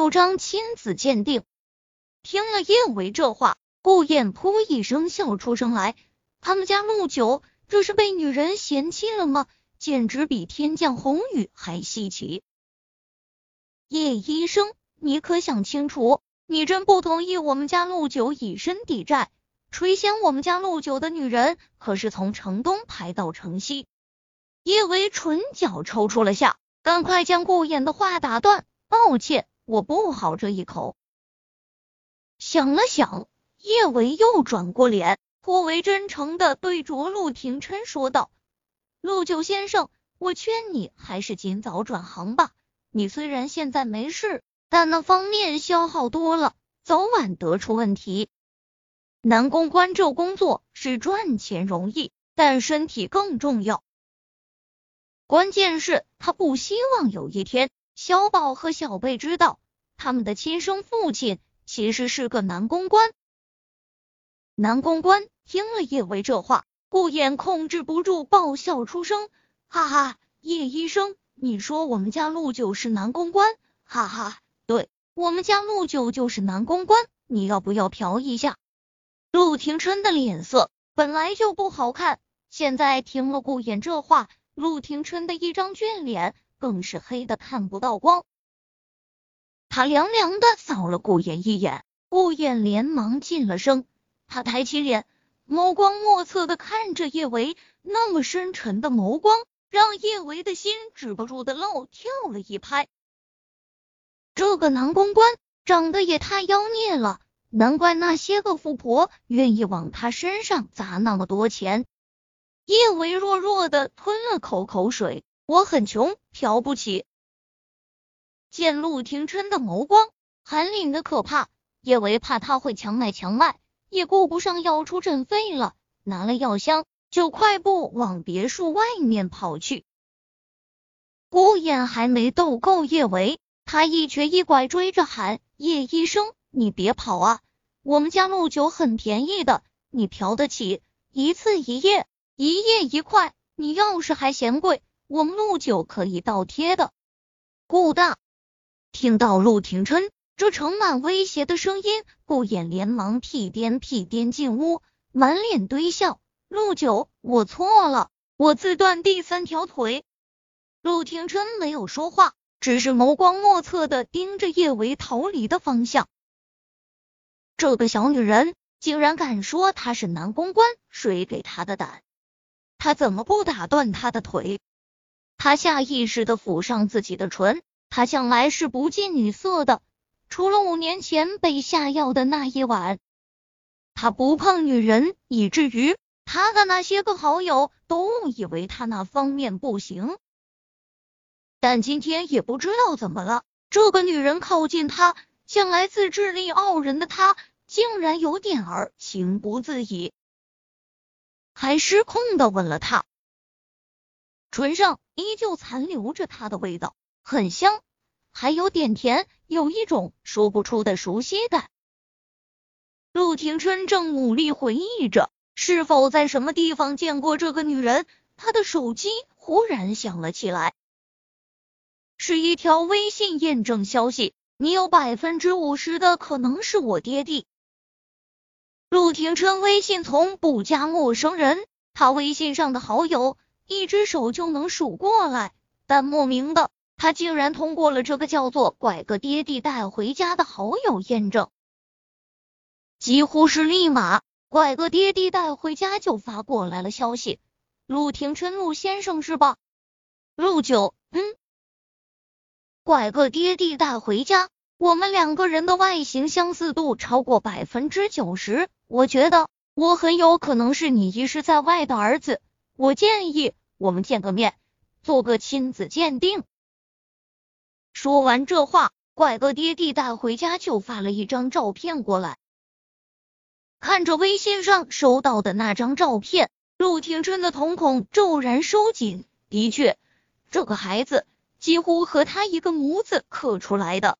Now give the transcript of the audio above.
有张亲子鉴定。听了叶维这话，顾燕噗一声笑出声来。他们家陆九这是被女人嫌弃了吗？简直比天降红雨还稀奇。叶医生，你可想清楚？你真不同意我们家陆九以身抵债？垂涎我们家陆九的女人可是从城东排到城西。叶维唇角抽搐了下，赶快将顾燕的话打断。抱歉，我不好这一口。想了想，叶维又转过脸，颇为真诚的对着陆廷琛说道：“陆九先生，我劝你还是尽早转行吧。你虽然现在没事，但那方面消耗多了，早晚得出问题。男公关这工作是赚钱容易，但身体更重要。”关键是，他不希望有一天小宝和小贝知道他们的亲生父亲其实是个男公关。男公关听了叶维这话，顾衍控制不住爆笑出声，哈哈！叶医生，你说我们家陆九是男公关？哈哈，对我们家陆九就是男公关，你要不要嫖一下？陆廷琛的脸色本来就不好看，现在听了顾衍这话。陆廷琛的一张俊脸更是黑的看不到光，他凉凉的扫了顾衍一眼，顾衍连忙噤了声。他抬起脸，眸光莫测的看着叶维，那么深沉的眸光让叶维的心止不住的漏跳了一拍。这个男公关长得也太妖孽了，难怪那些个富婆愿意往他身上砸那么多钱。叶维弱弱的吞了口口水，我很穷，嫖不起。见陆廷琛的眸光寒凛的可怕，叶维怕他会强买强卖，也顾不上要出诊费了，拿了药箱就快步往别墅外面跑去。顾雁还没逗够叶维，他一瘸一拐追着喊：“叶医生，你别跑啊！我们家陆九很便宜的，你嫖得起，一次一夜。”一夜一块，你要是还嫌贵，我们陆九可以倒贴的。顾大听到陆廷琛这盛满威胁的声音，顾衍连忙屁颠屁颠进屋，满脸堆笑。陆九，我错了，我自断第三条腿。陆廷琛没有说话，只是眸光莫测的盯着叶维逃离的方向。这个小女人竟然敢说她是男公关，谁给她的胆？他怎么不打断他的腿？他下意识的抚上自己的唇。他向来是不近女色的，除了五年前被下药的那一晚，他不碰女人，以至于他的那些个好友都误以为他那方面不行。但今天也不知道怎么了，这个女人靠近他，向来自制力傲人的他，竟然有点儿情不自已。还失控的吻了她，唇上依旧残留着他的味道，很香，还有点甜，有一种说不出的熟悉感。陆廷琛正努力回忆着是否在什么地方见过这个女人，他的手机忽然响了起来，是一条微信验证消息：“你有百分之五十的可能是我爹地。”陆廷琛微信从不加陌生人，他微信上的好友一只手就能数过来，但莫名的，他竟然通过了这个叫做“拐个爹地带回家”的好友验证，几乎是立马，拐个爹地带回家就发过来了消息：“陆廷琛，陆先生是吧？陆九，嗯，拐个爹地带回家。”我们两个人的外形相似度超过百分之九十，我觉得我很有可能是你遗失在外的儿子。我建议我们见个面，做个亲子鉴定。说完这话，怪哥爹地带回家就发了一张照片过来。看着微信上收到的那张照片，陆廷琛的瞳孔骤然收紧。的确，这个孩子几乎和他一个模子刻出来的。